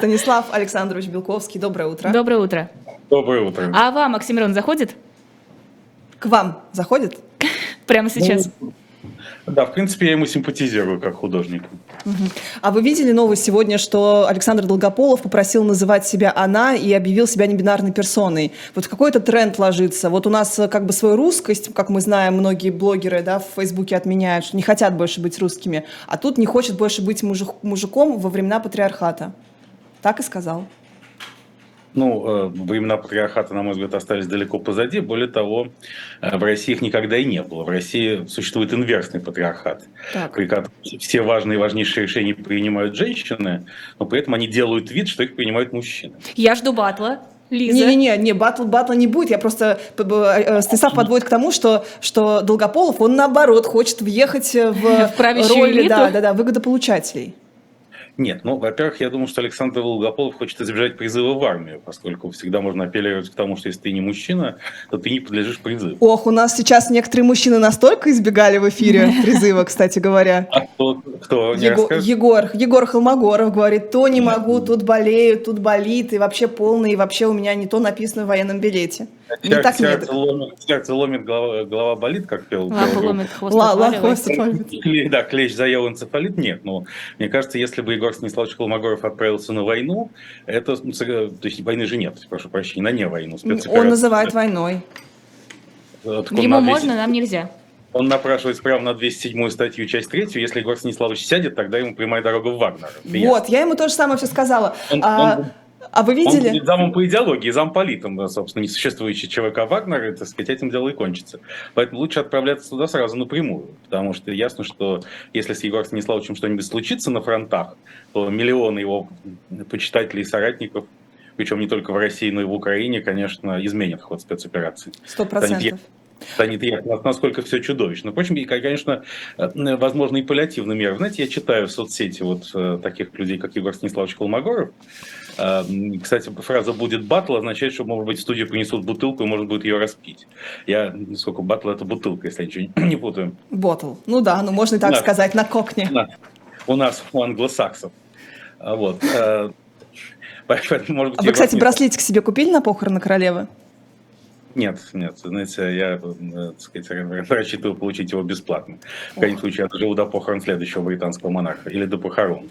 Станислав Александрович Белковский, доброе утро. Доброе утро. Доброе утро. А вам Оксимирон заходит? К вам заходит? Прямо сейчас? Ну, да, в принципе, я ему симпатизирую как художник. А вы видели новость сегодня, что Александр Долгополов попросил называть себя «она» и объявил себя небинарной персоной? Вот какой-то тренд ложится. Вот у нас э, как бы свою русскость, как мы знаем, многие блогеры да, в Фейсбуке отменяют, что не хотят больше быть русскими, а тут не хочет больше быть мужик, мужиком во времена патриархата. Так и сказал. Ну, э, времена патриархата, на мой взгляд, остались далеко позади. Более того, э, в России их никогда и не было. В России существует инверсный патриархат, так. при котором все важные и важнейшие решения принимают женщины, но при этом они делают вид, что их принимают мужчины. Я жду батла. Лиза. Не-не-не, не, батл, батла не будет. Я просто... Э, Станислав подводит к тому, что, что Долгополов, он наоборот хочет въехать в, в роли да, да, да, выгодополучателей. Нет, ну, во-первых, я думаю, что Александр Волгополов хочет избежать призыва в армию, поскольку всегда можно апеллировать к тому, что если ты не мужчина, то ты не подлежишь призыву. Ох, у нас сейчас некоторые мужчины настолько избегали в эфире призыва, кстати говоря. А кто, кто не Его, Егор, Егор Холмогоров говорит, то не могу, тут болею, тут болит, и вообще полный, и вообще у меня не то написано в военном билете. Не так сердце, ломит, сердце ломит, голова, голова болит, как пел. Лапа ломит, хвост Ла, хвост Да, клещ заел энцефалит, нет. Но мне кажется, если бы Егор Станиславович Холмогоров отправился на войну, это, ну, то есть войны же нет, прошу прощения, на не войну. Он называет войной. Ему можно, нам нельзя. Он напрашивается прямо на 207 статью, часть 3. Если Егор Станиславович сядет, тогда ему прямая дорога в Вагнер. Вот, я ему то же самое все сказала. Он, а, он, а вы видели? Он замом по идеологии, замполитом, собственно, несуществующий ЧВК Вагнер, так сказать, этим дело и кончится. Поэтому лучше отправляться туда сразу напрямую, потому что ясно, что если с Егором Станиславовичем что-нибудь случится на фронтах, то миллионы его почитателей и соратников причем не только в России, но и в Украине, конечно, изменят ход спецоперации. Сто процентов станет ясно, насколько все чудовищно. Впрочем, конечно, э, возможно и паллиативные меры. Знаете, я читаю в соцсети вот э, таких людей, как Егор Станиславович Колмогоров. Э, кстати, фраза «будет батл» означает, что, может быть, в студию принесут бутылку и можно будет ее распить. Я, сколько батл – это бутылка, если я ничего не путаю. Ботл. Ну да, ну можно и так да. сказать, на кокне. Да. У нас, у англосаксов. А вот. Может быть, а вы, кстати, браслетик себе купили на похороны королевы? Нет, нет, знаете, я, э, так сказать, рассчитываю получить его бесплатно. В крайнем случае, я доживу до похорон следующего британского монарха, или до похорон.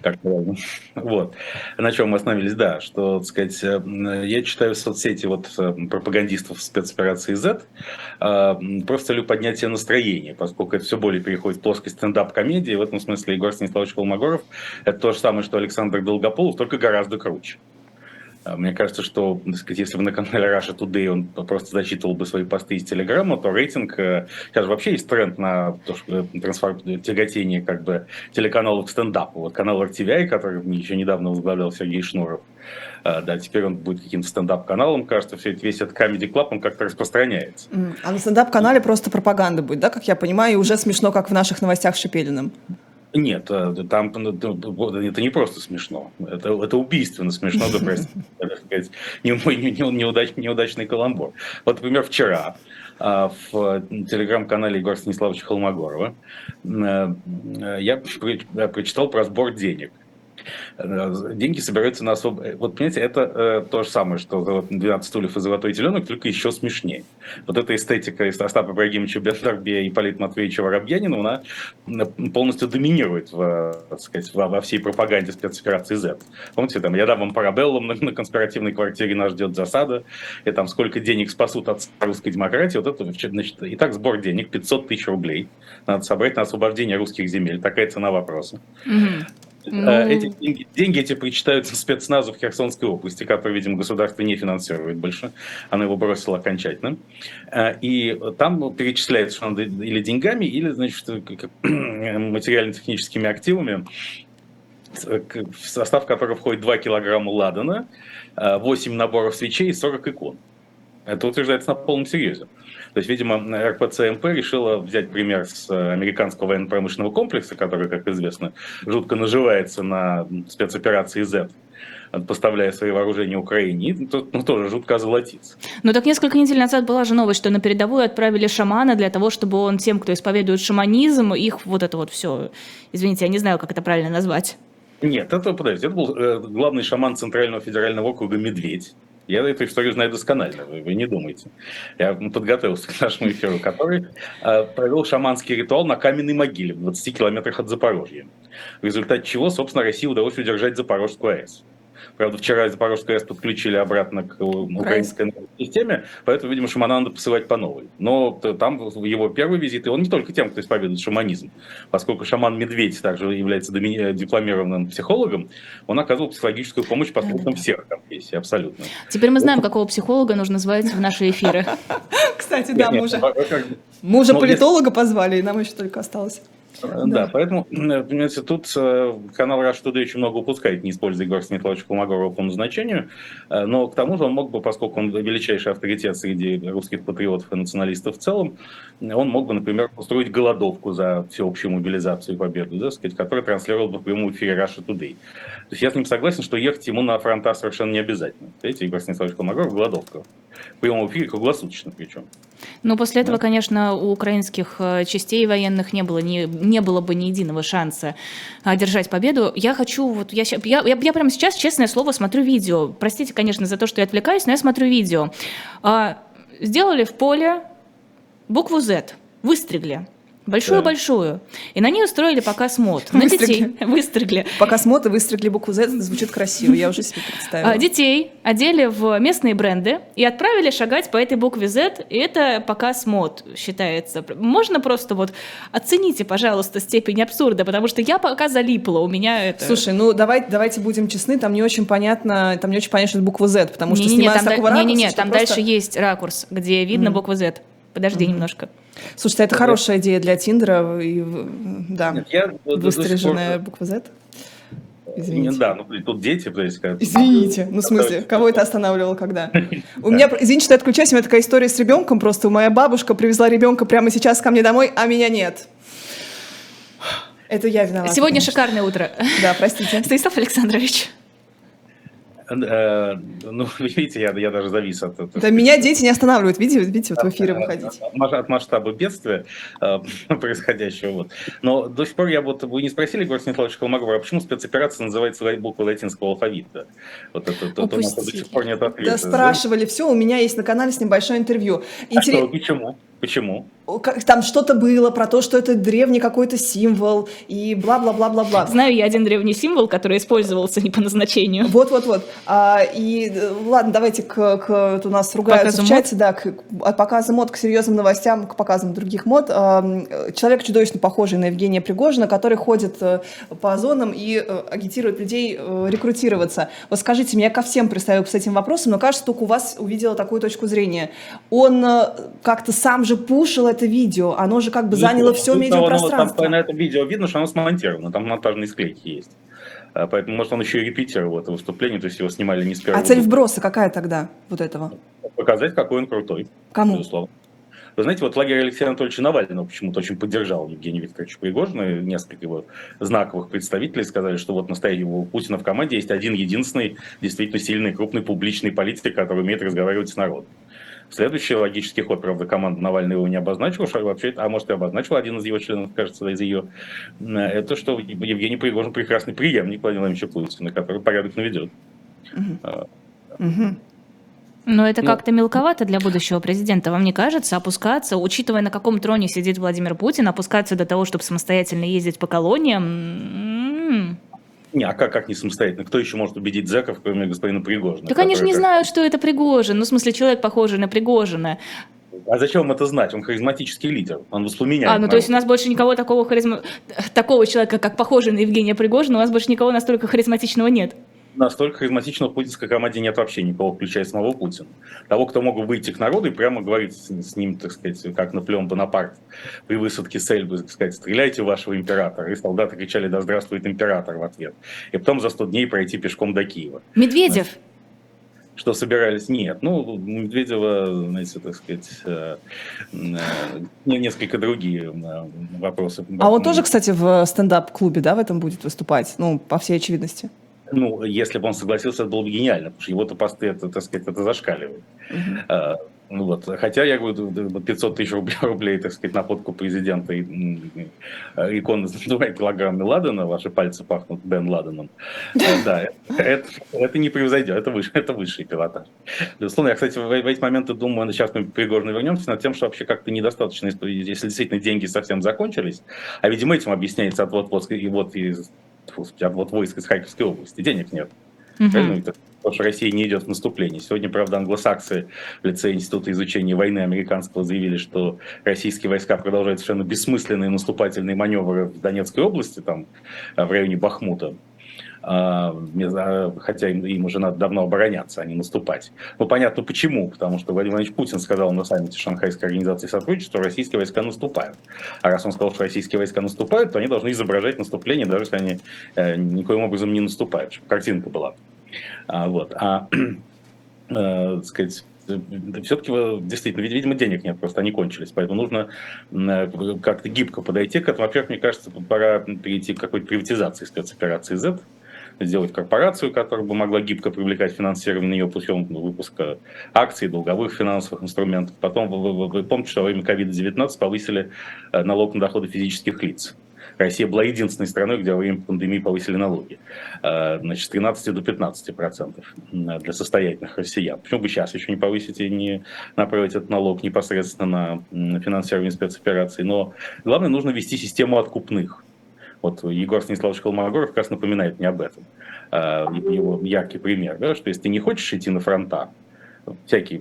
Как вот. На чем мы остановились? Да, что, так сказать, э, я читаю в соцсети вот э, пропагандистов спецоперации Z, просто целью поднятия настроения, поскольку это все более переходит в плоскость стендап-комедии. В этом смысле Егор Станиславович Холмогоров – это то же самое, что Александр Долгополов, только гораздо круче. А, мне кажется, что сказать, если бы на канале Russia Today он просто зачитывал бы свои посты из Телеграма, то рейтинг... Э, сейчас вообще есть тренд на то, что э, трансформ... тяготение как бы телеканалов к стендапу. Вот канал RTVI, который еще недавно возглавлял Сергей Шнуров, э, да, теперь он будет каким-то стендап-каналом, кажется, все это, весь этот Comedy Club, он как-то распространяется. А на стендап-канале просто пропаганда будет, да, как я понимаю, и уже смешно, как в наших новостях с Шепелиным. Нет, э, там ну, это не просто смешно, это, это убийственно смешно, да, простите, неудач, неудачный каламбур. Вот, например, вчера а, в телеграм-канале Егора Станиславовича Холмогорова э, я прочитал про сбор денег. Э, деньги собираются на особо... Э, вот, понимаете, это э, то же самое, что вот 12 стульев и золотой теленок, только еще смешнее. Вот эта эстетика Остапа Ибрагимовича Бендербе и Полит Матвеевича Воробьянина, она полностью доминирует в, так сказать, во, во всей пропаганде спецоперации Z. Помните, там, я дам вам парабеллум, на, на конспиративной квартире нас ждет засада, и там сколько денег спасут от русской демократии, вот это, значит, и так сбор денег, 500 тысяч рублей, надо собрать на освобождение русских земель, такая цена вопроса. Mm-hmm. Ну... Эти деньги, деньги эти причитаются спецназу в Херсонской области, который, видимо, государство не финансирует больше. Оно его бросило окончательно. Э, и там перечисляется, что надо или деньгами, или, значит, материально-техническими активами, в состав которого входит 2 килограмма ладана, 8 наборов свечей и 40 икон. Это утверждается на полном серьезе. То есть, видимо, РПЦМП решила взять пример с э, американского военно-промышленного комплекса, который, как известно, жутко наживается на спецоперации Z поставляя свои вооружения Украине, и ну, тоже жутко озолотиться. Ну так несколько недель назад была же новость, что на передовую отправили шамана для того, чтобы он тем, кто исповедует шаманизм, их вот это вот все, извините, я не знаю, как это правильно назвать. Нет, это, подождите, это был э, главный шаман Центрального федерального округа Медведь. Я эту историю знаю досконально, вы, вы не думайте. Я подготовился к нашему эфиру, который э, провел шаманский ритуал на каменной могиле в 20 километрах от Запорожья. В результате чего, собственно, России удалось удержать Запорожскую АЭС. Правда, вчера Запорожскую АЭС подключили обратно к украинской системе, поэтому, видимо, шамана надо посылать по новой. Но там его первый визит, и он не только тем, кто исповедует шаманизм, поскольку шаман Медведь также является дипломированным психологом, он оказывал психологическую помощь посредством всех конфессий, абсолютно. Теперь мы знаем, какого психолога нужно звать в наши эфиры. Кстати, да, мы уже, мы уже политолога позвали, и нам еще только осталось. Да, да, поэтому, понимаете, тут э, канал Rush Today очень много упускает, не используя Егора Станиславовича Колмогорова по назначению, э, но к тому же он мог бы, поскольку он величайший авторитет среди русских патриотов и националистов в целом, он мог бы, например, устроить голодовку за всеобщую мобилизацию и победу, да, сказать, которая транслировал бы в прямом эфире Russia Today. То есть я с ним согласен, что ехать ему на фронта совершенно не обязательно. Видите, Егор Станиславович Колмогоров голодовка. В прямом эфире круглосуточно причем. Но после этого, да. конечно, у украинских э, частей военных не было, не, не было бы ни единого шанса одержать победу. Я хочу, вот я, я, я, прямо сейчас, честное слово, смотрю видео. Простите, конечно, за то, что я отвлекаюсь, но я смотрю видео. А, сделали в поле букву Z, выстригли большую-большую. И на ней устроили показ мод. На детей выстригли. Показ мод и выстригли букву Z, звучит красиво, я уже себе представила. А, детей одели в местные бренды и отправили шагать по этой букве Z, и это показ мод считается. Можно просто вот оцените, пожалуйста, степень абсурда, потому что я пока залипла, у меня это... Слушай, ну давай, давайте будем честны, там не очень понятно, там не очень понятно, что это буква Z, потому что не, не, не, там, такого не, не, не, там просто... дальше есть ракурс, где видно mm. букву Z. Подожди mm-hmm. немножко. Слушайте, это хорошая идея для Тиндера. И, да, Нет, я выстриженная пор... буква Z. Извините. Да, ну тут дети, то есть... Как... Извините, ну в смысле, кого это останавливало, когда? У меня, извините, что я отключаюсь, у меня такая история с ребенком, просто моя бабушка привезла ребенка прямо сейчас ко мне домой, а меня нет. Это я виновата. Сегодня шикарное утро. Да, простите. Станислав Александрович. Э, ну, видите, я, я даже завис от этого. Да, меня дети не останавливают, видите, видите, вот в эфиры выходить. От масштаба бедствия э, происходящего. Вот. Но до сих пор я вот, вы не спросили, Георгий Станиславович Колмогоров, а почему спецоперация называется буквой латинского алфавита? Вот это, то, до сих пор нет ответа. Да, спрашивали, все, у меня есть на канале с небольшое интервью. Интерес... А что, почему? Почему? Там что-то было про то, что это древний какой-то символ и бла-бла-бла-бла-бла. Знаю я один древний символ, который использовался не по назначению. Вот-вот-вот. А, и ладно, давайте к, к вот у нас ругаются показу в чате, мод? да, к, от показа мод к серьезным новостям, к показам других мод. А, человек чудовищно похожий на Евгения Пригожина, который ходит э, по зонам и э, агитирует людей э, рекрутироваться. Вот скажите, меня ко всем пристаю с этим вопросом, но кажется, только у вас увидела такую точку зрения. Он как-то сам же пушил это видео, оно же как бы заняло все медиапространство. Там, на этом видео видно, что оно смонтировано, там монтажные склейки есть. А, поэтому, может, он еще и репетировал это выступление, то есть его снимали не с первого. А цель вброса какая тогда вот этого? Показать, какой он крутой. Кому? Безусловно. Вы знаете, вот лагерь Алексея Анатольевича Навального почему-то очень поддержал Евгений Викторович Пригожина, несколько его знаковых представителей сказали, что вот настоящий у Путина в команде есть один единственный действительно сильный, крупный публичный политик, который умеет разговаривать с народом. Следующий логический ход, правда, команда Навального его не обозначила, что вообще, а может и обозначил один из его членов, кажется, из ее, это что Евгений Пригожин прекрасный преемник Владимира Владимировича Путина, который порядок наведет. Угу. Но это ну, как-то мелковато для будущего президента, вам не кажется? Опускаться, учитывая, на каком троне сидит Владимир Путин, опускаться до того, чтобы самостоятельно ездить по колониям? Не, а как, как не самостоятельно? Кто еще может убедить зэков, кроме господина Пригожина? Так они же не как... знают, что это Пригожин. Ну, в смысле, человек, похожий на Пригожина. А зачем это знать? Он харизматический лидер. Он воспламеняет. А, ну народ. то есть у нас больше никого такого харизма... такого человека, как похожий на Евгения Пригожина, у нас больше никого настолько харизматичного нет настолько харизматичного в путинской команде нет вообще никого, включая самого Путина. Того, кто мог бы выйти к народу и прямо говорить с, с ним, так сказать, как Наполеон Бонапарт при высадке с Эльбы, так сказать, стреляйте вашего императора. И солдаты кричали, да здравствует император в ответ. И потом за 100 дней пройти пешком до Киева. Медведев? Значит, что собирались? Нет. Ну, Медведева, знаете, так сказать, э, э, несколько другие э, вопросы. А он тоже, кстати, в стендап-клубе, да, в этом будет выступать? Ну, по всей очевидности. Ну, если бы он согласился, это было бы гениально, потому что его-то посты, это, так сказать, это зашкаливает. Uh-huh. Ну вот. Хотя я говорю, 500 тысяч рублей, рублей, так сказать, на фотку президента и иконы с двумя килограммами Ладена, ваши пальцы пахнут Бен Ладеном. Да, это, это не превзойдет, это, выше, это высший пилотаж. Безусловно, я, кстати, в, в эти моменты думаю, сейчас мы Пригожину вернемся, над тем, что вообще как-то недостаточно, если действительно деньги совсем закончились, а, видимо, этим объясняется отвод, вот, и вот, из, отвод войск из Харьковской области, денег нет. Правильно? потому что Россия не идет в наступление. Сегодня, правда, англосаксы в лице Института изучения войны американского заявили, что российские войска продолжают совершенно бессмысленные наступательные маневры в Донецкой области, там, в районе Бахмута. А, хотя им, уже надо давно обороняться, а не наступать. Ну, понятно почему, потому что Владимир Владимирович Путин сказал на саммите Шанхайской организации сотрудничества, что российские войска наступают. А раз он сказал, что российские войска наступают, то они должны изображать наступление, даже если они э, никоим образом не наступают, чтобы картинка была. А, вот. А, э, сказать, все-таки действительно, видимо, денег нет, просто они кончились. Поэтому нужно э, как-то гибко подойти к этому. Во-первых, мне кажется, пора перейти к какой-то приватизации спецоперации Z, сделать корпорацию, которая бы могла гибко привлекать финансирование ее путем выпуска акций, долговых финансовых инструментов. Потом, вы, вы, вы помните, что во время COVID-19 повысили э, налог на доходы физических лиц. Россия была единственной страной, где во время пандемии повысили налоги. Э, значит, с 13 до 15 процентов для состоятельных россиян. Почему бы сейчас еще не повысить и не направить этот налог непосредственно на финансирование спецопераций? Но главное, нужно ввести систему откупных. Вот Егор Станиславович Холмогоров как раз напоминает мне об этом. Э, его яркий пример, да, что если ты не хочешь идти на фронта, всякий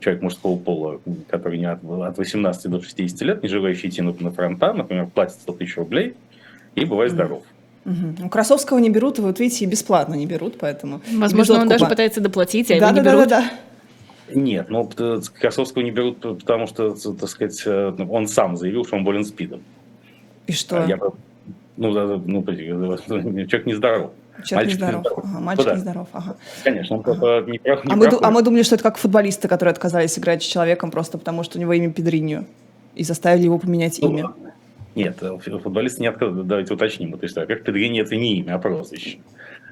человек мужского пола, который не от, от 18 до 60 лет, не желающий идти на, на фронта, например, платит 100 тысяч рублей и бывает здоров. Угу. У Красовского не берут, и вот видите, и бесплатно не берут, поэтому... Возможно, он даже пытается доплатить, а да, его да, не берут. Да, да, да. Нет, ну, Красовского не берут, потому что, так сказать, э, он сам заявил, что он болен СПИДом. И что? Я, ну, ну, человек нездоров. Человек мальчик нездоров. нездоров. Ага, мальчик ну, нездоров. Ага. Конечно, он ага. не прав. Не а, мы, а мы думали, что это как футболисты, которые отказались играть с человеком просто потому, что у него имя Педриньо. И заставили его поменять ну, имя. Нет, футболисты не отказывают. Давайте уточним. То есть, во-первых, Педриньо это не имя, а прозвище.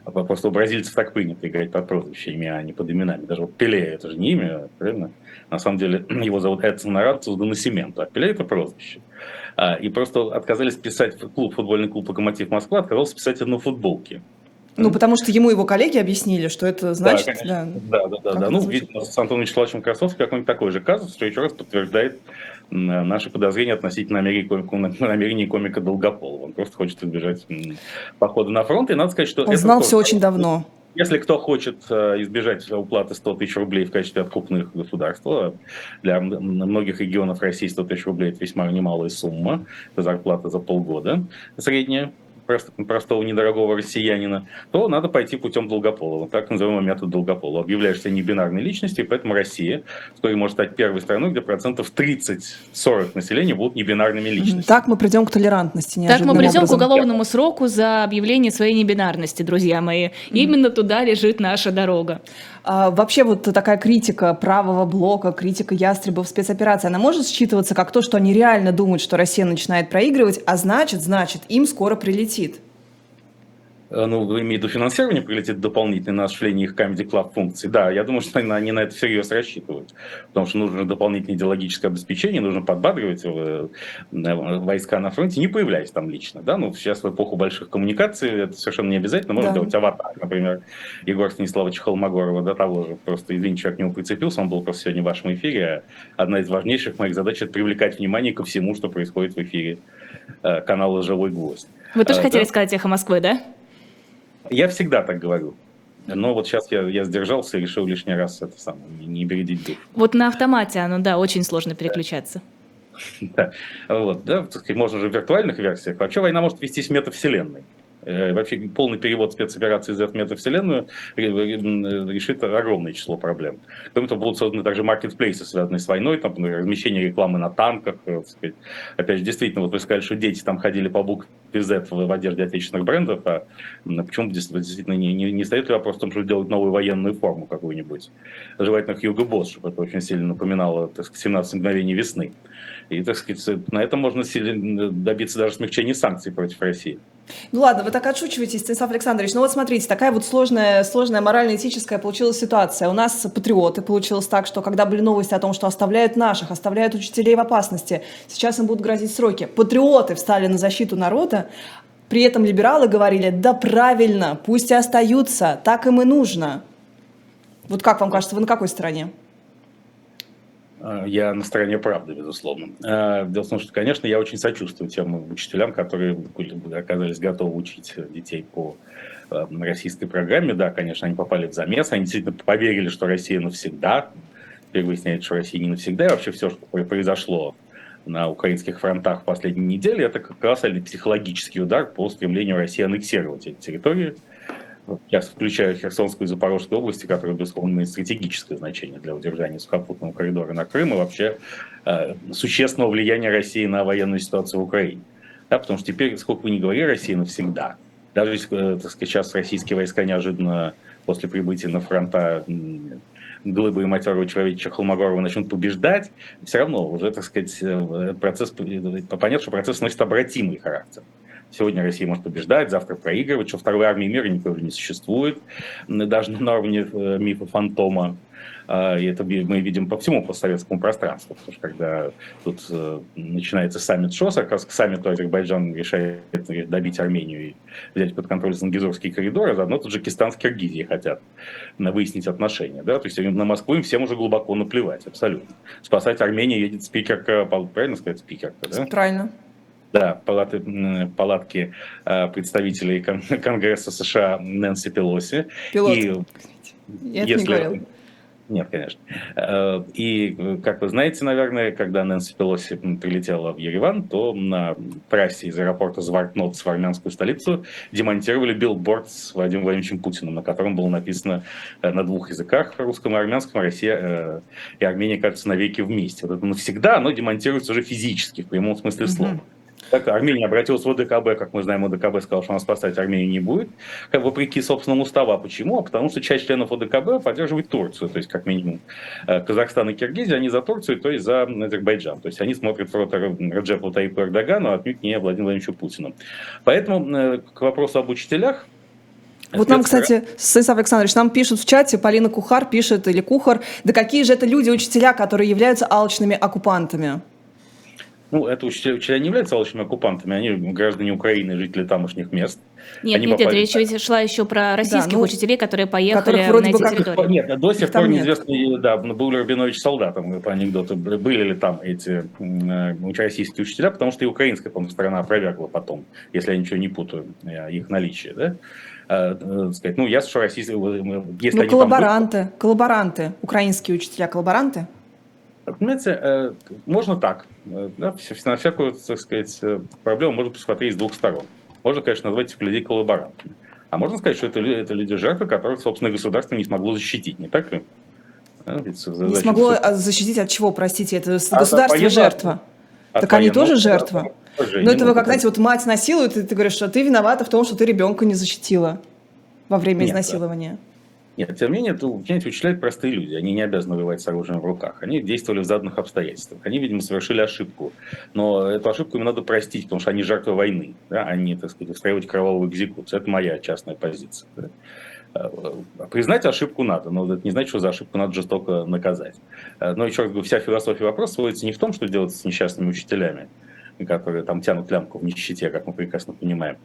А просто у бразильцев так принято играть под прозвище, имя, а не под именами. Даже вот Пеле это же не имя, правильно? На самом деле его зовут Эдсон Арацус до Насимента, а Пеле это прозвище. А, и просто отказались писать клуб, футбольный клуб «Локомотив Москва», отказался писать это на футболке. Ну, потому что ему его коллеги объяснили, что это значит... Да, да, да. да, да. Ну, видимо, с Антоном Вячеславовичем Красовским какой-нибудь такой же казус, что еще раз подтверждает наши подозрения относительно намерений комика Долгополова. Он просто хочет избежать похода на фронт. И надо сказать, что... Он знал все очень давно. Если кто хочет э, избежать уплаты 100 тысяч рублей в качестве откупных государства, для многих регионов России 100 тысяч рублей – это весьма немалая сумма, это зарплата за полгода средняя, простого недорогого россиянина, то надо пойти путем Долгополова, так называемый метод Долгополова. Объявляешь себя небинарной личностью, и поэтому Россия вскоре может стать первой страной, где процентов 30-40 населения будут небинарными личностями. Так мы придем к толерантности. Так мы придем образом. к уголовному сроку за объявление своей небинарности, друзья мои. Mm-hmm. Именно туда лежит наша дорога. А, вообще вот такая критика правого блока, критика ястребов спецоперации, она может считываться как то, что они реально думают, что Россия начинает проигрывать, а значит, значит, им скоро прилетит. Э, ну, имеют в виду финансирование прилетит дополнительно на осуществление их Comedy Club функций. Да, я думаю, что они на это всерьез рассчитывают. Потому что нужно дополнительное идеологическое обеспечение, нужно подбадривать э, войска на фронте, не появляясь там лично. Да? Ну, сейчас в эпоху больших коммуникаций это совершенно не обязательно. Можно да. делать аватар, например, Егор Станиславович Холмогорова до того же. Просто, извините, человек к нему прицепился, он был просто сегодня в вашем эфире. Одна из важнейших моих задач – это привлекать внимание ко всему, что происходит в эфире э, канала «Живой гвоздь». Вы тоже а, хотели да? сказать «Эхо Москвы», да? Я всегда так говорю. Но вот сейчас я, я сдержался и решил лишний раз это самое, не, бередить дух. Вот на автомате оно, да, очень сложно переключаться. Да, вот, да, можно же в виртуальных версиях. Вообще война может вестись метавселенной. Э, вообще полный перевод спецоперации из метавселенную решит огромное число проблем. Кроме того, будут созданы также маркетплейсы, связанные с войной, там, размещение рекламы на танках. Э. Опять же, действительно, вот вы сказали, что дети там ходили по букве Z в одежде отечественных брендов, а почему действительно не, не, не стоит вопрос в том, чтобы сделать новую военную форму какую-нибудь? Желательно Hugo Boss, чтобы это очень сильно напоминало так сказать, 17 мгновений весны. И, так сказать, на этом можно добиться даже смягчения санкций против России. Ну ладно, вы так отшучиваетесь, Станислав Александрович. Ну вот смотрите, такая вот сложная, сложная морально-этическая получилась ситуация. У нас патриоты получилось так, что когда были новости о том, что оставляют наших, оставляют учителей в опасности, сейчас им будут грозить сроки. Патриоты встали на защиту народа, при этом либералы говорили, да правильно, пусть и остаются, так им и нужно. Вот как вам кажется, вы на какой стороне? А, я на стороне правды, безусловно. А, дело в том, что, конечно, я очень сочувствую тем учителям, которые оказались готовы учить детей по а, российской программе. Да, конечно, они попали в замес, они действительно поверили, что Россия навсегда. Теперь выясняется, что Россия не навсегда, и вообще все, что произошло на украинских фронтах в последние недели, это как раз психологический удар по стремлению России аннексировать эти территории, я включаю Херсонскую и Запорожскую области, которые, безусловно, имеют стратегическое значение для удержания сухопутного коридора на Крым и вообще э, существенного влияния России на военную ситуацию в Украине. Да, потому что теперь, сколько бы ни говорили, Россия навсегда. Даже э, так сказать, сейчас российские войска неожиданно после прибытия на фронта Глыбы и матерого человеча Холмогорова начнут побеждать, все равно уже, так сказать, э, процесс, понятно, что процесс носит обратимый характер. Сегодня Россия может побеждать, завтра проигрывать, что второй армии мира никого не существует, даже на уровне э, мифа фантома. А, и это мы видим по всему постсоветскому пространству. Потому что когда тут э, начинается саммит ШОС, как раз к саммиту Азербайджан решает добить Армению и взять под контроль Зангизорский коридор, а заодно Таджикистан с Киргизией хотят выяснить отношения. Да? То есть на Москву им всем уже глубоко наплевать, абсолютно. Спасать Армению едет спикерка, правильно сказать, спикерка, да? Правильно. Да, палаты, палатки э, представителей Конгресса США Нэнси Пелоси. Пилот. И, Я если, не говорил. Нет, конечно. Э, и, как вы знаете, наверное, когда Нэнси Пелоси прилетела в Ереван, то на трассе из аэропорта Звартнот в армянскую столицу демонтировали билборд с Владимиром Владимировичем Путиным, на котором было написано э, на двух языках, русском и армянском, Россия и Армения, кажется, навеки вместе. Вот это навсегда оно демонтируется уже физически, в прямом смысле слова. Mm-hmm. Так, Армения обратилась в ОДКБ, как мы знаем, ОДКБ сказал, что она спасать Армению не будет, как вопреки собственному уставу. А почему? А потому что часть членов ОДКБ поддерживает Турцию, то есть как минимум э, Казахстан и Киргизия, они за Турцию, то есть за Азербайджан. То есть они смотрят в рот Раджепу Таипу Эрдогану, а отнюдь не Владимиру Владимировичу Путину. Поэтому э, к вопросу об учителях, вот нам, кстати, Станислав Александрович, нам пишут в чате, Полина Кухар пишет, или Кухар, да какие же это люди, учителя, которые являются алчными оккупантами? Ну, это учителя, учителя не являются алчными оккупантами, они граждане Украины, жители тамошних мест. Нет, они нет, нет, речь ведь шла еще про российских да, ну, учителей, которые поехали вроде на эти как, территории. Нет, до сих пор неизвестно, да, был ли Рабинович солдатом, по анекдоту, были ли там эти э, российские учителя, потому что и украинская, по сторона опровергла потом, если я ничего не путаю, э, их наличие, да? Э, сказать, ну, ясно, что российские... Если ну, коллаборанты, были... коллаборанты, украинские учителя коллаборанты? Понимаете, э, можно так. Э, да, на всякую, так сказать, э, проблему можно посмотреть с двух сторон. Можно, конечно, назвать этих людей коллаборантами. А можно сказать, что это, это люди жертвы, которых, собственно, государство не смогло защитить, не так ли? Не смогло а защитить от чего, простите? Это государство от жертва. От так они тоже жертва. Да, Но это вы как, знаете, вот мать насилует, и ты говоришь, что ты виновата в том, что ты ребенка не защитила во время Нет, изнасилования. Да. Нет, тем не менее, это, понимаете, учителя – простые люди, они не обязаны воевать с оружием в руках, они действовали в заданных обстоятельствах, они, видимо, совершили ошибку, но эту ошибку им надо простить, потому что они жертвы войны, да, они, так сказать, устраивать кровавую экзекуцию, это моя частная позиция. Да. А, признать ошибку надо, но это не значит, что за ошибку надо жестоко наказать. А, но еще раз говорю, вся философия вопроса сводится не в том, что делать с несчастными учителями, которые там тянут лямку в нищете, как мы прекрасно понимаем,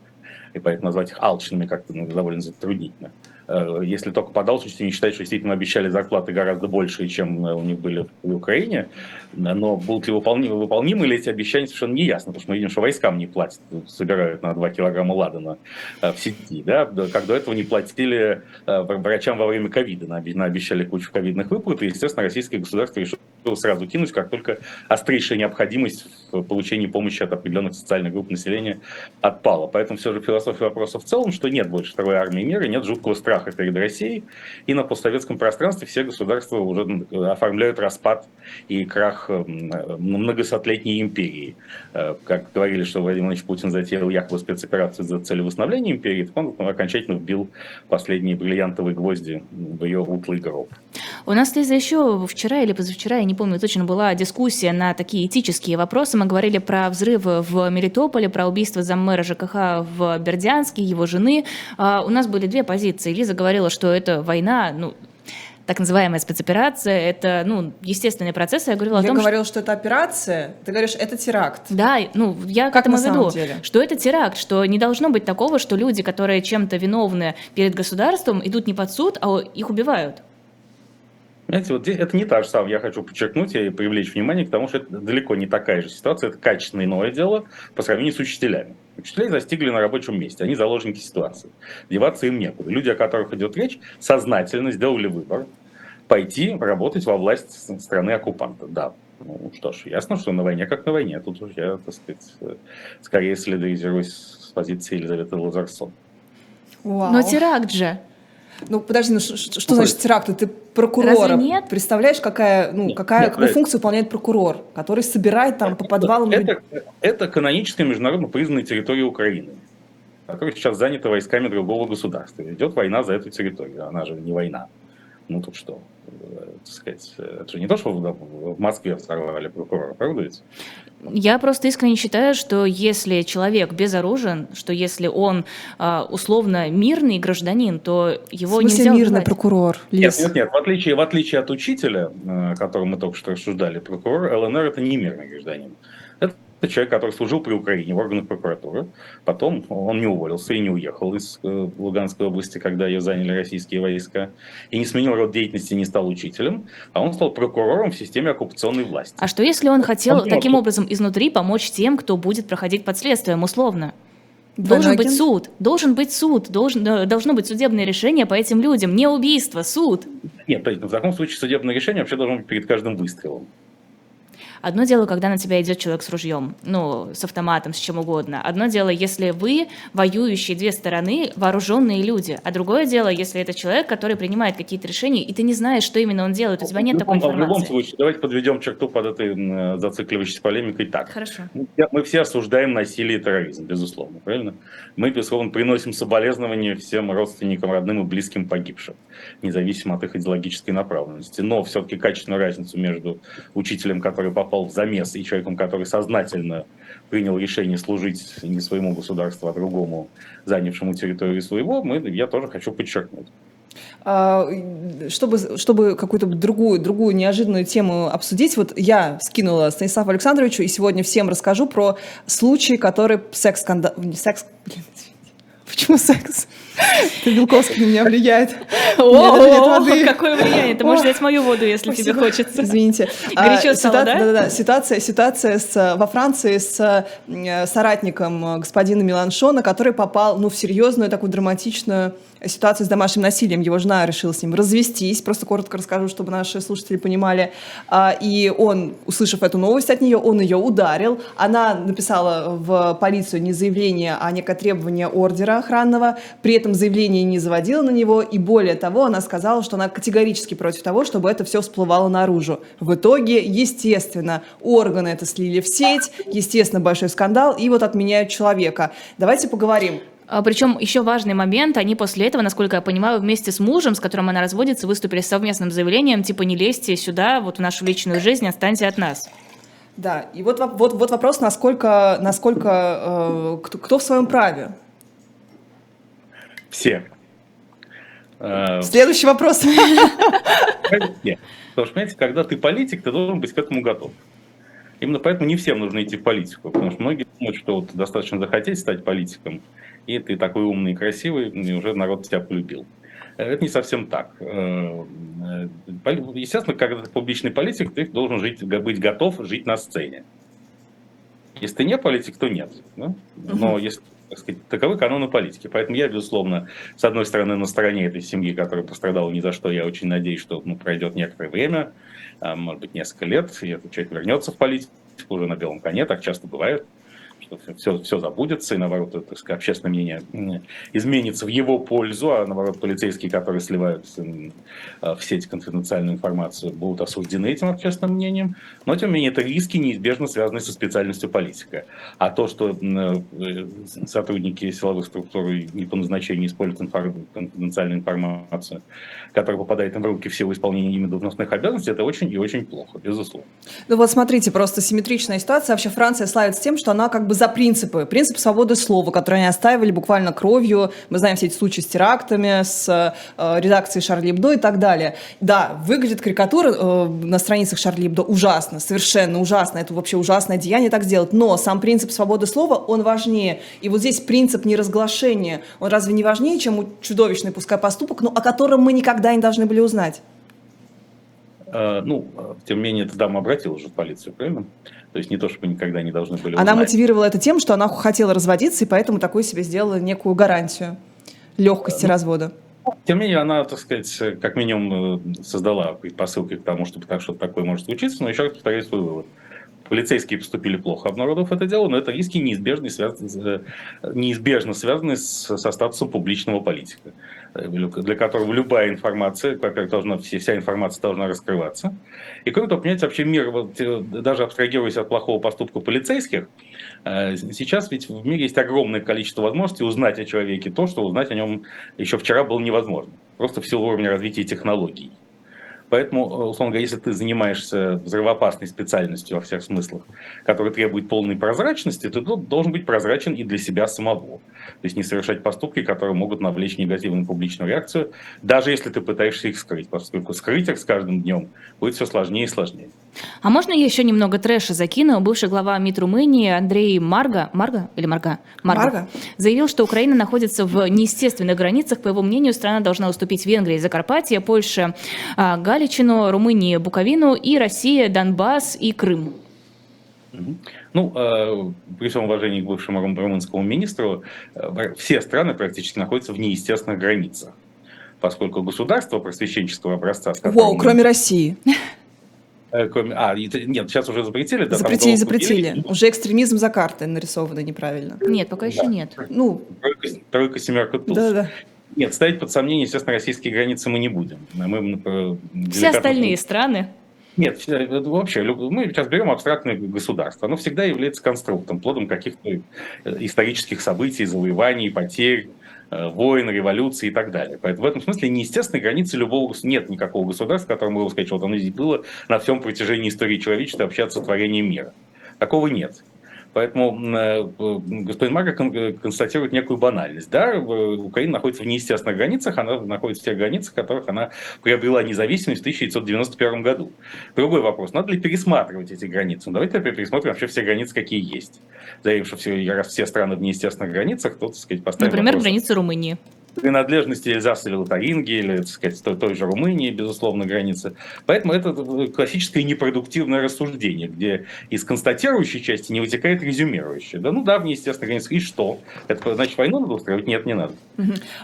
и поэтому назвать их алчными как-то ну, довольно затруднительно. Э, если только по должности не считать, что действительно обещали зарплаты гораздо больше, чем э, у них были в Украине, но будут ли выполнимы, выполнимы ли эти обещания, совершенно не ясно, потому что мы видим, что войскам не платят, собирают на 2 килограмма ладана э, в сети, да, как до этого не платили врачам во время ковида, обещали кучу ковидных выплат, и, естественно, российское государство решило сразу кинуть, как только острейшая необходимость в получении помощи от определенных социальных групп населения отпала. Поэтому все же философия вопроса в целом, что нет больше второй армии мира, нет жуткого страха страха перед Россией, и на постсоветском пространстве все государства уже оформляют распад и крах многосотлетней империи. Э, как говорили, что Владимир Владимирович Путин затеял якобы спецоперацию за целью восстановления империи, он окончательно вбил последние бриллиантовые гвозди в ее утлый гроб. У нас, Лиза, еще вчера или позавчера, я не помню точно, была дискуссия на такие этические вопросы. Мы говорили про взрывы в Мелитополе, про убийство заммэра ЖКХ в Бердянске, его жены. А, у нас были две позиции. Лиза говорила, что это война, ну, так называемая спецоперация, это, ну, естественный процесс. Я говорила я о том, говорила, что... что это операция, ты говоришь, это теракт. Да, ну, я как к этому веду, деле? что это теракт, что не должно быть такого, что люди, которые чем-то виновны перед государством, идут не под суд, а их убивают. Знаете, вот здесь это не та же самая, я хочу подчеркнуть и привлечь внимание к тому, что это далеко не такая же ситуация, это качественное иное дело по сравнению с учителями. Учителей застигли на рабочем месте, они заложники ситуации. Деваться им некуда. Люди, о которых идет речь, сознательно сделали выбор пойти работать во власть страны оккупанта. Да, ну что ж, ясно, что на войне как на войне. Тут уже я, так сказать, скорее солидаризируюсь с позицией Елизаветы Лазарсон. Вау. Но теракт же. Ну подожди, ну что, что значит теракт? Ты прокурора. Разве нет? Представляешь, какая, ну, Нет, какая, нет, какую нет. функцию выполняет прокурор, который собирает там по подвалам... Это, это каноническая международно признанная территория Украины, которая сейчас занята войсками другого государства. Идет война за эту территорию, она же не война. Ну тут что, так сказать, э, это же не то, что в, в Москве взорвали прокурора, правда ведь? Я просто искренне считаю, что если человек безоружен, что если он а, условно мирный гражданин, то его смысле нельзя мирный убивать. прокурор, Нет, Лиз? нет, нет. В отличие, в отличие от учителя, э, о котором мы только что рассуждали, прокурор ЛНР это не мирный гражданин. Это человек, который служил при Украине в органах прокуратуры. Потом он не уволился и не уехал из э, Луганской области, когда ее заняли российские войска. И не сменил род деятельности, не стал учителем, а он стал прокурором в системе оккупационной власти. А что если он хотел Он таким образом изнутри помочь тем, кто будет проходить под следствием, условно? Должен Ванагин? быть суд, должен быть суд, должен, э, должно быть судебное решение по этим людям, не убийство, суд. Нет, то есть в таком случае судебное решение вообще должно быть перед каждым выстрелом. Одно дело, когда на тебя идет человек с ружьем, ну, с автоматом, с чем угодно. Одно дело, если вы, воюющие две стороны, вооруженные люди. А другое дело, если это человек, который принимает какие-то решения, и ты не знаешь, что именно он делает, у тебя нет в такой любом, в любом информации. случае, давайте подведем черту под этой зацикливающейся полемикой так. Хорошо. Мы все осуждаем насилие и терроризм, безусловно, правильно? Мы, безусловно, приносим соболезнования всем родственникам, родным и близким погибшим, независимо от их идеологической направленности. Но все-таки качественную разницу между учителем, который попал в замес, и человеком, который сознательно принял решение служить не своему государству, а другому, занявшему территорию своего, мы, я тоже хочу подчеркнуть. А, Чтобы, чтобы какую-то другую, другую неожиданную тему обсудить, вот я скинула Станиславу Александровичу и сегодня всем расскажу про случай, который секс-скандал... Секс... Блин, извините. Почему секс? Это Белковский на меня влияет. О, какое влияние! Ты можешь взять мою воду, если тебе хочется. Извините. Горячо А, стало, да? Ситуация, ситуация с, во Франции с э, соратником э, господина Меланшона, который попал ну, в серьезную такую драматичную ситуацию с домашним насилием. Его жена решила с ним развестись. Просто коротко расскажу, чтобы наши слушатели понимали. А, И он, услышав эту новость от нее, он ее ударил. Она написала в полицию не заявление, а некое требование ордера охранного. При этом заявление не заводила на него. И более того, она сказала, что она категорически против того, чтобы это все всплывало наружу. В итоге, естественно, органы это слили в сеть, естественно, большой скандал, и вот отменяют человека. Давайте поговорим. А, Причем еще важный момент, они после этого, насколько я понимаю, вместе с мужем, с которым она разводится, выступили с совместным заявлением, типа не лезьте сюда, вот в нашу личную жизнь, отстаньте от нас. Да, и вот, вот, вот вопрос, насколько, насколько э, кто, кто в своем праве. Все. Э, Следующий вопрос. Потому что, понимаете, когда ты политик, ты должен быть к этому готов. Именно поэтому не всем нужно идти в политику, потому что многие думают, что вот достаточно захотеть стать политиком, и ты такой умный и красивый, и уже народ тебя полюбил. Э, Это не совсем так. Э, э, Естественно, когда ты публичный политик, ты должен жить, быть готов жить на сцене. Если ты не политик, то нет. да? Но если так сказать, таковы каноны политики. Поэтому я, безусловно, с одной стороны, на стороне этой семьи, которая пострадала ни за что. Я очень надеюсь, что ну, пройдет некоторое время, а, может быть, несколько лет, и этот человек вернется в политику уже на белом коне, так часто бывает, что все, все забудется, и наоборот, так сказать, общественное мнение изменится в его пользу, а наоборот, полицейские, которые сливают в сеть конфиденциальную информацию, будут осуждены этим общественным мнением. Но, тем не менее, это риски, неизбежно связанные со специальностью политика. А то, что э, сотрудники силовых структур не по назначению используют информ... конфиденциальную информацию, которая попадает им в руки в силу исполнения ими должностных обязанностей, это очень и очень плохо, безусловно. Ну вот смотрите, просто симметричная ситуация. Вообще Франция славится тем, что она как бы за принципы. Принцип свободы слова, который они оставили буквально кровью. Мы знаем все эти случаи с терактами, с э, редакцией Шарли Эбдо и так далее. Да, выглядит карикатура э, на страницах Шарли Эбдо ужасно, совершенно ужасно. Это вообще ужасное деяние так сделать. Но сам принцип свободы слова, он важнее. И вот здесь принцип неразглашения, он разве не важнее, чем чудовищный, пускай поступок, но о котором мы никогда не должны были узнать? Э, ну, тем не менее, эта дама обратилась уже в полицию, правильно? То есть не то, чтобы никогда не должны были Она мотивировала это тем, что она хотела разводиться, и поэтому такую себе сделала некую гарантию легкости ну, развода. Тем не менее, она, так сказать, как минимум э, создала предпосылки к тому, чтобы так что-то такое может случиться, но еще раз повторяю свой вывод. Полицейские поступили плохо, обнародовав это дело, но это риски неизбежно связаны, неизбежно связаны с, со статусом публичного политика, для которого любая информация, во-первых, должна, вся информация должна раскрываться. И кроме того, понимаете, вообще мир, вот, э, даже абстрагируясь от плохого поступка полицейских, э, сейчас ведь в мире есть огромное количество возможностей узнать о человеке то, что узнать о нем еще вчера было невозможно. Просто в силу уровня развития технологий. Поэтому, э, условно говоря, если ты занимаешься взрывоопасной специальностью во всех смыслах, которая требует полной прозрачности, ты должен быть прозрачен и для себя самого. То есть не совершать поступки, которые могут навлечь негативную публичную реакцию, даже если ты пытаешься их скрыть, поскольку скрыть их с каждым днем будет все сложнее и сложнее. А можно я еще немного трэша закину? Бывший глава МИД Румынии Андрей Марга, Марга или Марга? Марга? Марга. Заявил, что Украина находится в неестественных границах. По его мнению, страна должна уступить Венгрии Закарпатье, Польше а, Галичину, Румынии Буковину и Россия Донбасс и Крым. Ну, э, при всем уважении к бывшему румынскому министру, э, все страны практически находятся в неестественных границах, поскольку государство просвещенческого образца... Воу, кроме России. Э, а, нет, сейчас уже запретили? Да, запретили, запретили. Уже экстремизм за картой нарисовано неправильно. Нет, пока еще да. нет. Ну, тройка, тройка семерка туз. Да, да. Нет, ставить под сомнение, естественно, российские границы мы не будем. Мы, э, Все остальные страны. Нет, вообще, мы сейчас берем абстрактное государство. Оно всегда является конструктом, плодом каких-то э, исторических событий, завоеваний, потерь, Э, войн, революции и так далее. Поэтому в этом смысле неестественной границы любого нет никакого государства, которому можно сказать, что вот оно здесь было на всем протяжении истории человечества общаться с творением мира. Такого нет. Поэтому э, господин Марко констатирует некую банальность. Да, Украина находится в неестественных границах, она находится в тех границах, в которых она приобрела независимость в 1991 году. Другой вопрос, надо ли пересматривать эти границы? Ну, давайте пересмотрим вообще все границы, какие есть. Заявив, что все, раз все страны в неестественных границах, то, так сказать, поставим Например, вопрос. границы Румынии принадлежности Эльзаса или Лотаринги, или, так сказать, той, той же Румынии, безусловно, границы. Поэтому это классическое непродуктивное рассуждение, где из констатирующей части не вытекает резюмирующее. Да, ну да, в естественных границах. И что? Это значит, войну надо устраивать? Нет, не надо.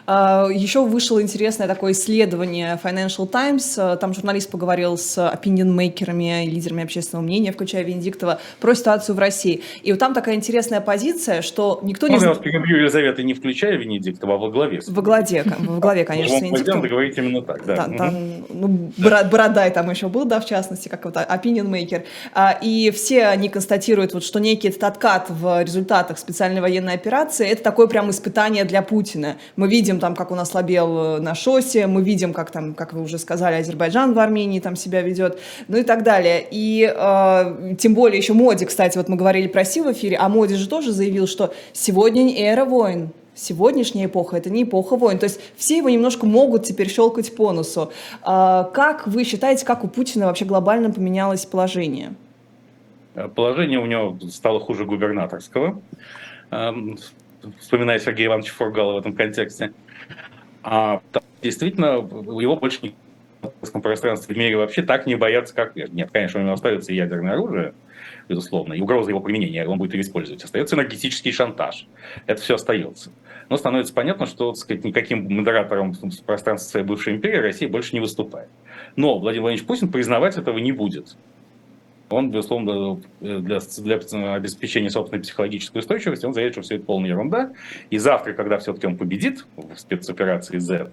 А, еще вышло интересное такое исследование Financial Times. Там журналист поговорил с opinion-мейкерами, лидерами общественного мнения, включая Венедиктова, про ситуацию в России. И вот там такая интересная позиция, что никто не... Ну, я вас перебью, Елизавета, не включая Венедиктова, а во главе во главе, во главе, конечно, с Венедиктом. говорить именно так, да. да там, ну, Бородай там еще был, да, в частности, как вот opinion maker. А, и все они констатируют, вот, что некий этот откат в результатах специальной военной операции, это такое прям испытание для Путина. Мы видим там, как он ослабел э, на шоссе, мы видим, как там, как вы уже сказали, Азербайджан в Армении там себя ведет, ну и так далее. И э, тем более еще Моди, кстати, вот мы говорили про Си в эфире, а Моди же тоже заявил, что сегодня не эра войн, сегодняшняя эпоха, это не эпоха войн. То есть все его немножко могут теперь щелкать по носу. А, как вы считаете, как у Путина вообще глобально поменялось положение? Положение у него стало хуже губернаторского, эм, вспоминая Сергея Ивановича Фургала в этом контексте. А, действительно, его больше не в пространстве в мире вообще так не боятся, как. Нет, конечно, у него остается ядерное оружие, безусловно, и угроза его применения, он будет ее использовать. Остается энергетический шантаж. Это все остается. Но становится понятно, что, так сказать, никаким модератором в пространстве своей бывшей империи Россия больше не выступает. Но Владимир Владимирович Путин признавать этого не будет. он, безусловно, для, для обеспечения собственной психологической устойчивости, он заявит, что все это полная ерунда. И завтра, когда все-таки он победит в спецоперации Z,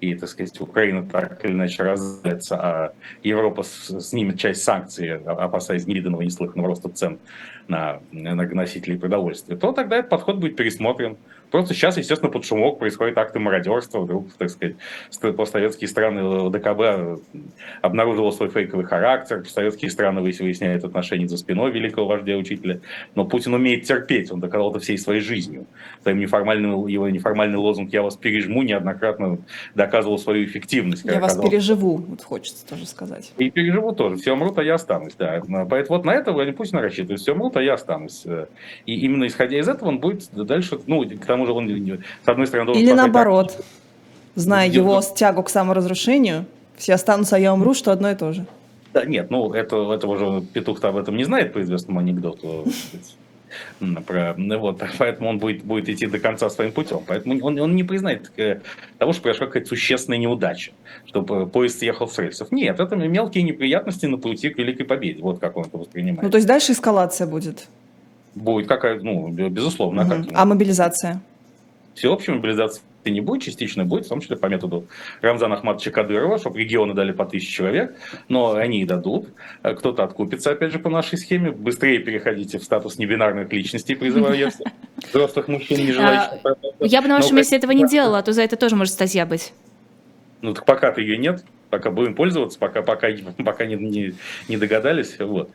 и, так сказать, Украина так или иначе раздается, а Европа снимет часть санкций, опасаясь невиданного неслыханного роста цен на энергоносители и продовольствие, то тогда этот подход будет пересмотрен. Просто сейчас, естественно, под шумок происходит акты мародерства. Вдруг, так сказать, постсоветские страны ДКБ обнаружила свой фейковый характер. Советские страны выясняют отношения за спиной великого вождя и учителя. Но Путин умеет терпеть. Он доказал это всей своей жизнью. Своим неформальным, его неформальный лозунг «я вас пережму» неоднократно доказывал свою эффективность. Я вас оказалось. переживу, вот хочется тоже сказать. И переживу тоже. Все умрут, а я останусь. Да. Поэтому вот на это Владимир Путин рассчитывает. Все умрут, а я останусь. И именно исходя из этого он будет дальше, ну, к тому же он, с одной стороны, должен... Или наоборот, так, зная его тягу к саморазрушению, все останутся, а я умру, что одно и то же. Да, нет, ну, это, это уже петух-то об этом не знает по известному анекдоту. Про, ну вот, поэтому он будет, будет идти до конца своим путем. Поэтому он, он не признает э, того, что произошла какая-то существенная неудача, чтобы поезд съехал с рельсов. Нет, это мелкие неприятности на пути к великой победе. Вот как он это воспринимает. Ну, то есть дальше эскалация будет? Будет какая ну, безусловно. Угу. А, как, а мобилизация? Всеобщая мобилизация не будет, частично будет, в том числе по методу Рамзана Ахматовича Кадырова, чтобы регионы дали по тысяче человек, но они и дадут. Кто-то откупится, опять же, по нашей схеме. Быстрее переходите в статус небинарных личностей, призываю я взрослых мужчин, не желающих. А, я бы на вашем месте этого не делала, а то за это тоже может статья быть. Ну так пока-то ее нет пока будем пользоваться, пока, пока, пока не, не, не догадались. Вот.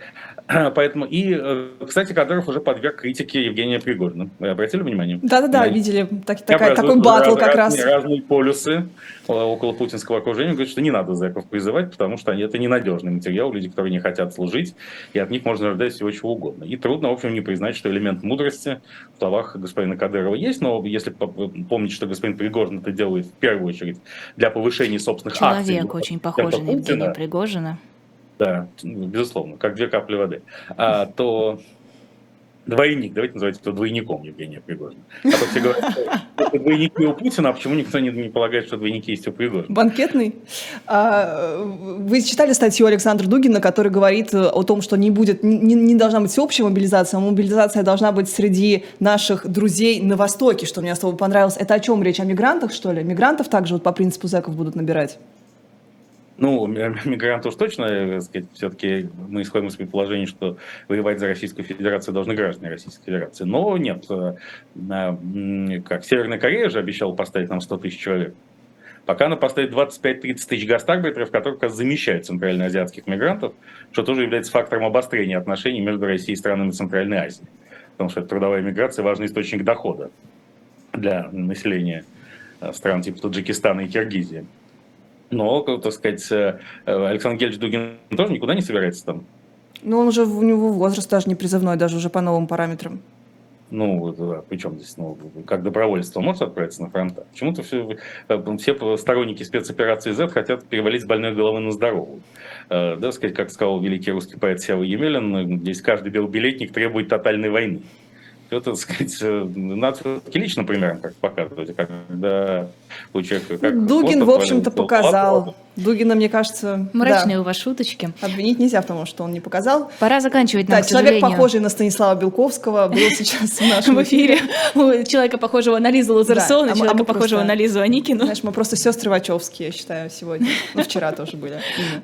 Поэтому, и, э, кстати, Кадыров уже подверг критике Евгения Пригожина. Вы обратили внимание? Да-да-да, видели так, такая, такой батл как раз. Разные полюсы э, около путинского окружения говорят, что не надо зэков призывать, потому что они, это ненадежный материал, люди, которые не хотят служить, и от них можно ждать всего чего угодно. И трудно, в общем, не признать, что элемент мудрости в словах господина Кадырова есть, но если помнить, что господин Пригожин это делает в первую очередь для повышения собственных Человек акций. Человек очень похожий на Евгения Пригожина да, безусловно, как две капли воды, а, то двойник, давайте называть это двойником Евгения Пригожина. А то все говорят, что двойники у Путина, а почему никто не, не полагает, что двойники есть у Пригожина? Банкетный. А, вы читали статью Александра Дугина, который говорит о том, что не будет, не, не должна быть всеобщая мобилизация, а мобилизация должна быть среди наших друзей на Востоке, что мне особо понравилось. Это о чем речь? О мигрантах, что ли? Мигрантов также вот по принципу зэков будут набирать? Ну, мигранты уж точно, э, все-таки мы исходим из предположения, что воевать за Российскую Федерацию должны граждане Российской Федерации. Но нет, э, как Северная Корея же обещала поставить нам 100 тысяч человек. Пока она поставит 25-30 тысяч гастарбайтеров, которые как замещают центральноазиатских мигрантов, что тоже является фактором обострения отношений между Россией и странами Центральной Азии. Потому что трудовая миграция – важный источник дохода для населения э, стран типа Таджикистана и Киргизии. Но, так сказать, э, Александр Гельевич Дугин тоже никуда не собирается там. Ну, он уже, у него возраст даже не призывной, даже уже по новым параметрам. Ну, да, причем здесь, ну, как добровольство может отправиться на фронта? Почему-то все, э, все сторонники спецоперации Z хотят перевалить с больной головы на здоровую. Э, да, сказать, как сказал великий русский поэт Сева Емелин, здесь каждый белобилетник требует тотальной войны это, так сказать, э, надо лично примерно как показывать, когда у человека... Как Дугин, в общем-то, показал. Дугина, мне кажется... Мрачные да. у вас шуточки. Обвинить нельзя в том, что он не показал. Пора заканчивать нам, Да, человек, похожий на Станислава Белковского, был сейчас в нашем эфире. Человека, похожего на Лизу Лазарсона, а человека, похожего на Лизу Аникину. Знаешь, мы просто сестры Вачовские, я считаю, сегодня. Ну, вчера тоже были.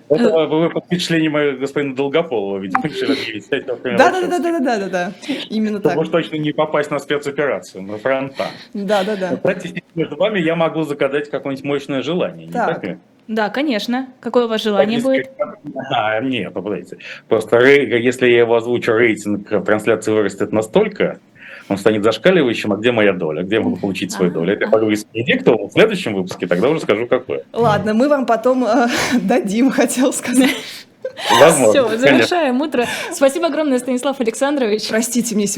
Вы под впечатлением господина Долгополова, видимо, Да-да-да-да-да-да-да. Именно так. Может точно не попасть на спецоперацию, на фронта. Да-да-да. Кстати, между вами я могу загадать какое-нибудь мощное желание, не так ли? Да, конечно. Какое у вас желание будет? А, нет, подождите. Просто если я его озвучу, рейтинг трансляции вырастет настолько, он станет зашкаливающим, а где моя доля, где я могу получить свою долю. Это я поговорю с Бенедиктовым в следующем выпуске, тогда уже скажу, какое. Ладно, мы вам потом э, дадим, хотел сказать. Возможно, Все, завершаем утро. Спасибо огромное, Станислав Александрович. Простите, мне